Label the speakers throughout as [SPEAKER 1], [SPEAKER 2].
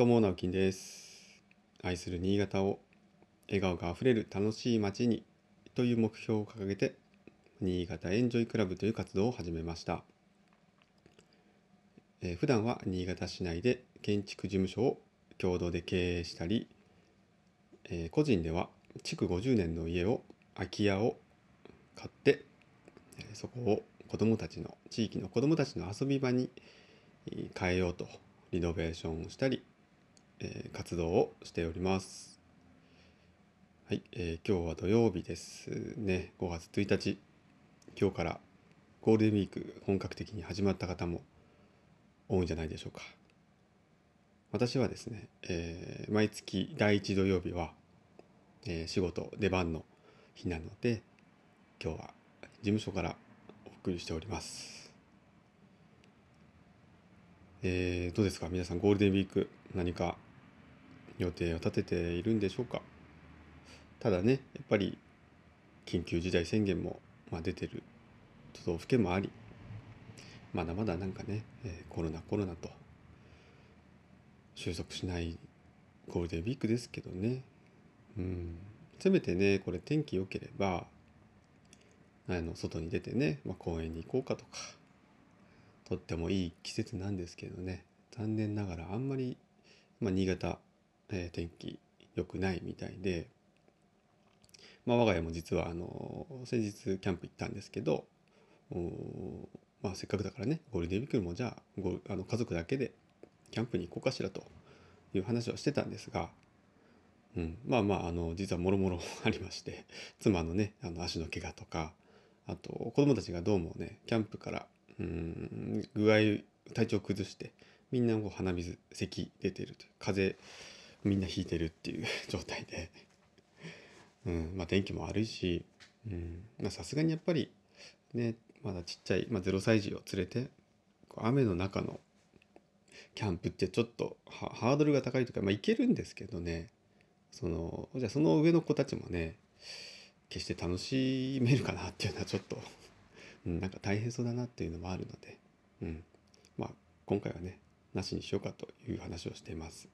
[SPEAKER 1] どうも直樹です。愛する新潟を笑顔があふれる楽しい街にという目標を掲げて新潟エンジョイクラブという活動を始めました、えー普段は新潟市内で建築事務所を共同で経営したり、えー個人では築50年の家を空き家を買ってそこを子どもたちの地域の子どもたちの遊び場に変えようとリノベーションをしたり、えー活動をしております。はい、えー今日は土曜日ですね。5月1日、今日からゴールデンウィーク本格的に始まった方も多いんじゃないでしょうか。私はですね、えー毎月第1土曜日は、えー仕事出番の日なので、今日は事務所からお送りしております。えーどうですか？皆さんゴールデンウィーク何か予定を立てているんでしょうか。ただねやっぱり緊急事態宣言も、ま、出てる都道府県もありまだまだなんかね、えコロナコロナと収束しないゴールデンウィークですけどね。うん。せめてねこれ天気良ければあの外に出てね、まあ、公園に行こうかとかとってもいい季節なんですけどね。残念ながらあんまり、まあ、新潟、えー天気良くないみたいで、まあ、我が家も実はあの先日キャンプ行ったんですけどまあ、せっかくだからねゴールデンウィークもじゃあごあの家族だけでキャンプに行こうかしらという話をしてたんですが、うん、まあまああの実はもろもろ ありまして妻のねあの足の怪我とかあと子供たちがどうもねキャンプからうん具合体調崩してみんなこう鼻水咳出てるという風邪みんなひいてるっていう 状態で、うんまあ、天気も悪いしさすがにやっぱりねまだちっちゃい、まあ、0歳児を連れてこう雨の中のキャンプってちょっとハードルが高いというか、まあ、行けるんですけどねそのじゃあその上の子たちもね決して楽しめるかなっていうのはちょっと、うん、なんか大変そうだなっていうのもあるので、うん、まあ今回はねなしにしようかという話をしています。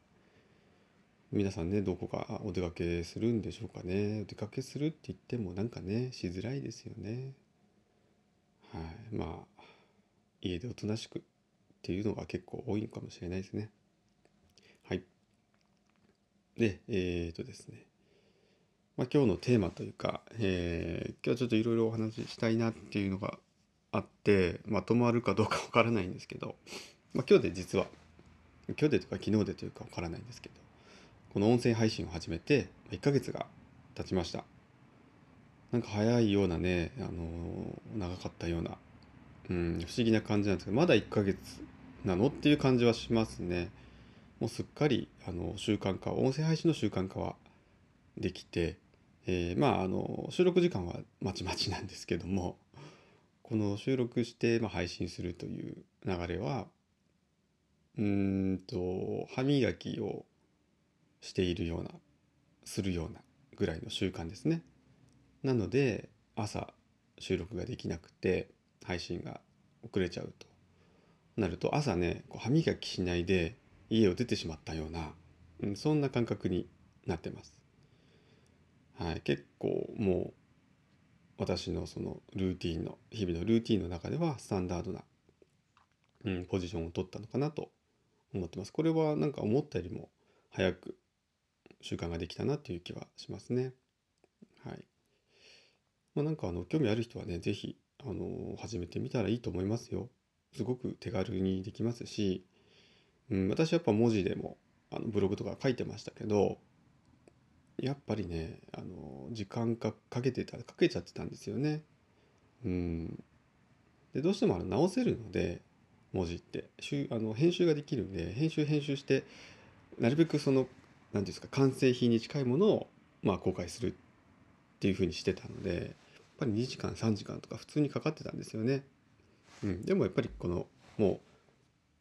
[SPEAKER 1] 皆さんねどこかお出かけするんでしょうかねお出かけするって言ってもなんかねしづらいですよね。はい、まあ家でおとなしくっていうのが結構多いのかもしれないですね。はい。で、えーとですね、まあ、今日のテーマというか、えー今日はちょっといろいろお話ししたいなっていうのがあってまとまるかどうかわからないんですけど、まあ、今日で実は今日でとか昨日でというかわからないんですけどこの音声配信を始めて1ヶ月が経ちました。なんか早いようなね、あのー長かったような、うん、不思議な感じなんですけど、まだ1ヶ月なのっていう感じはしますね。もうすっかり、あの、習慣化、音声配信の習慣化はできて、えーまあ、あの、収録時間はまちまちなんですけども、この収録して、まあ、配信するという流れは、うーんと、歯磨きをしているような、するようなぐらいの習慣ですね。なので朝収録ができなくて配信が遅れちゃうとなると朝ねこう歯磨きしないで家を出てしまったような、うん、そんな感覚になってます。はい、結構もう私のそのルーティンの日々のルーティンの中ではスタンダードな、うん、ポジションを取ったのかなと思ってます。これはなんか思ったよりも早く習慣ができたなっていう気はしますね。はい。まあ、なんかあの興味ある人はね、ぜひあの始めてみたらいいと思いますよ。すごく手軽にできますし、うん、私はやっぱ文字でもあのブログとか書いてましたけど、やっぱりね、あの時間かかけてたかけちゃってたんですよね。うん。でどうしてもあの直せるので文字ってしゅあの編集ができるんで編集編集してなるべくその何ですか完成品に近いものをまあ公開するっていうふうにしてたのでやっぱり2時間3時間とか普通にかかってたんですよね。うん、でもやっぱりこのも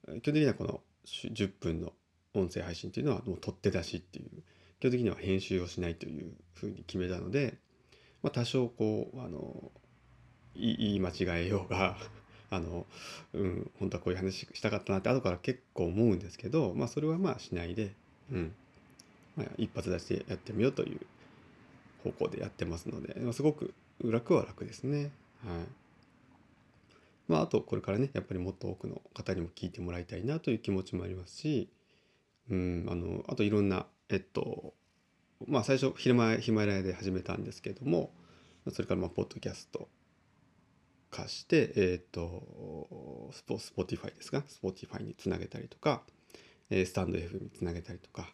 [SPEAKER 1] う基本的にはこの10分の音声配信っていうのはもう取って出しっていう基本的には編集をしないというふうに決めたので、まあ、多少こうあの言い間違えようが あの、うん、本当はこういう話したかったなって後から結構思うんですけど、まあ、それはまあしないで、うん、一発出してやってみようという方向でやってますので、すごく楽は楽ですね。はいまあ、あとこれからねやっぱりもっと多くの方にも聞いてもらいたいなという気持ちもありますし、うん、あのあといろんなえっとまあ最初ヒマヒマラヤで始めたんですけれどもそれからまあポッドキャスト化してえっとスポ Spotify ですか？ Spotify につなげたりとかスタンド F につなげたりとか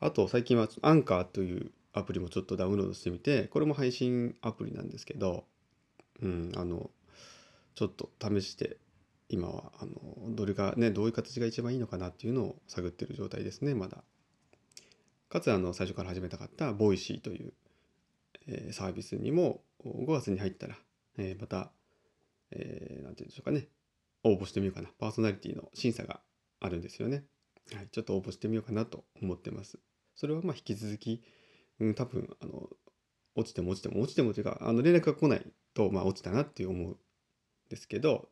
[SPEAKER 1] あと最近はアンカーというアプリもちょっとダウンロードしてみてこれも配信アプリなんですけど、うん、あのちょっと試して今はあのどれがねどういう形が一番いいのかなっていうのを探ってる状態ですねまだ。かつあの最初から始めたかった Voicy という、えー、サービスにも5月に入ったら、えー、また、えー、て言うんでしょうかね応募してみようかなパーソナリティの審査があるんですよね。はい、ちょっと応募してみようかなと思ってます。それはまあ引き続き、うん、多分あの落ちても落ちても落ちてもというかあの連絡が来ないと、まあ、落ちたなって思うんですけど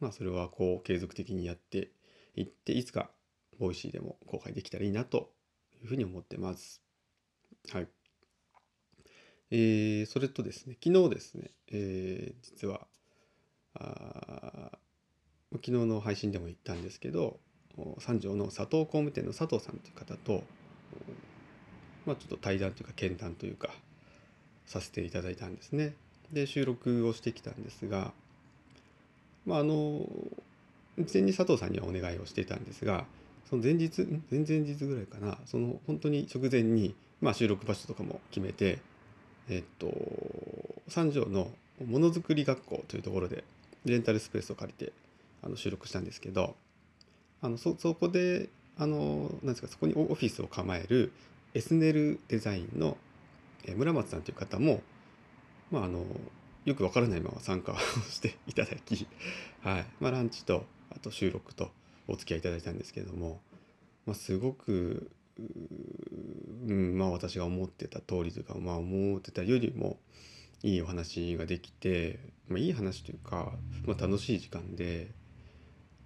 [SPEAKER 1] まあそれはこう継続的にやっていっていつか Voicy でも公開できたらいいなというふうに思ってます。はい。えー、それとですね昨日ですね、えー、実はあ昨日の配信でも言ったんですけど三条の佐藤工務店の佐藤さんという方とまあ、ちょっと対談というか見談というかさせていただいたんですね。で収録をしてきたんですが、まあ、あの事前に佐藤さんにはお願いをしていたんですがその前日前々日ぐらいかなその本当に直前に、まあ、収録場所とかも決めてえっと三条のものづくり学校というところでレンタルスペースを借りてあの収録したんですけどあのそそこであのなんですかそこにオフィスを構えるエスネルデザインの村松さんという方も、まあ、あのよくわからないまま参加をしていただき、はい。まあ、ランチとあと収録とお付き合いいただいたんですけれども、まあ、すごくうんまあ、私が思ってた通りというか、まあ、思ってたよりもいいお話ができて、まあ、いい話というか、まあ、楽しい時間で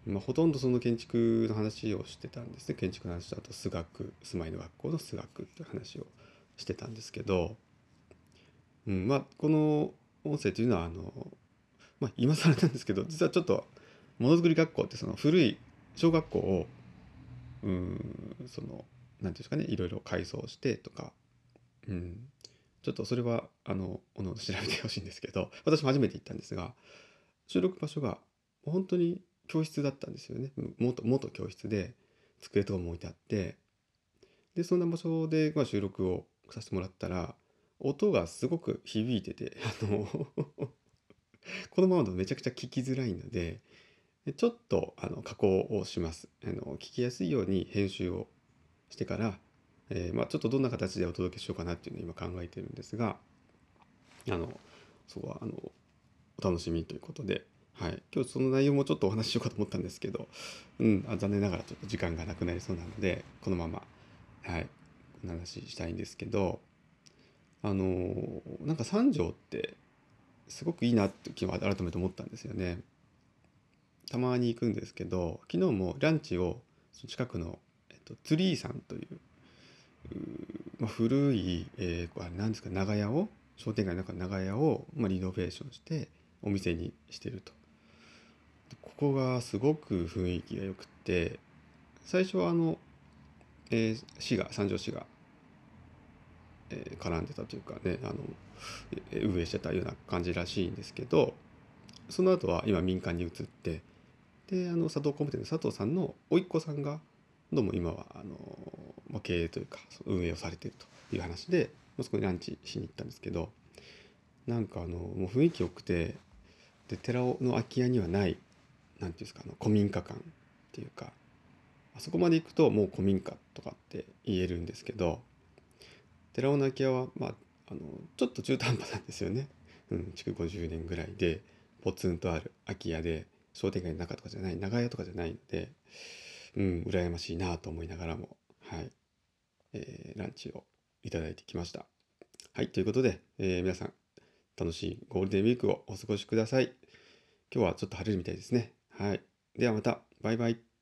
[SPEAKER 1] まあ、ほとんどその建築の話をしてたんですね。建築の話とあと数学住まいの学校の数学っていう話をしてたんですけど、うんまあ、この音声というのはあの、まあ、今更なんですけど実はちょっとものづくり学校ってその古い小学校をうんその何て言うんですかねいろいろ改装してとか、うん、ちょっとそれはあのおの調べてほしいんですけど私も初めて行ったんですが収録場所が本当に教室だったんですよね。元元教室で机とかも置いてあってでそんな場所で、まあ、収録をさせてもらったら音がすごく響いててあの このままだとめちゃくちゃ聞きづらいのでちょっとあの加工をします。あの聞きやすいように編集をしてから、えー、まあ、ちょっとどんな形でお届けしようかなっていうのを今考えてるんですがあのそこはあのお楽しみということではい、今日その内容もちょっとお話ししようかと思ったんですけど、うん、あ残念ながらちょっと時間がなくなりそうなのでこのまま、はい、お話ししたいんですけどあのー、なんか三条ってすごくいいなって気は改めて思ったんですよね。たまに行くんですけど昨日もランチを近くの、えっと、ツリーさんというまあ、古い、えー、あれ何ですか長屋を商店街の中の長屋を、まあ、リノベーションしてお店にしてると。ここがすごく雰囲気が良くて最初はあの、えー、市が三条市が、えー、絡んでたというかねあの運営してたような感じらしいんですけどその後は今民間に移ってであの佐藤工務店の佐藤さんの甥っ子さんがどうも今はあの、まあ、経営というか運営をされているという話でそこにランチしに行ったんですけどなんかあのもう雰囲気良くてで寺尾の空き家にはない何ていうんですかあの古民家感っていうかあそこまで行くともう古民家とかって言えるんですけど寺尾の空き家は、まあ、あのちょっと中途半端なんですよね。うん、築50年ぐらいでポツンとある空き家で商店街の中とかじゃない長屋とかじゃないので、うん、羨ましいなと思いながらも、はいえー、ランチをいただいてきました。はい、ということで、えー、皆さん楽しいゴールデンウィークをお過ごしください。今日はちょっと晴れるみたいですね。はい。ではまた。バイバイ。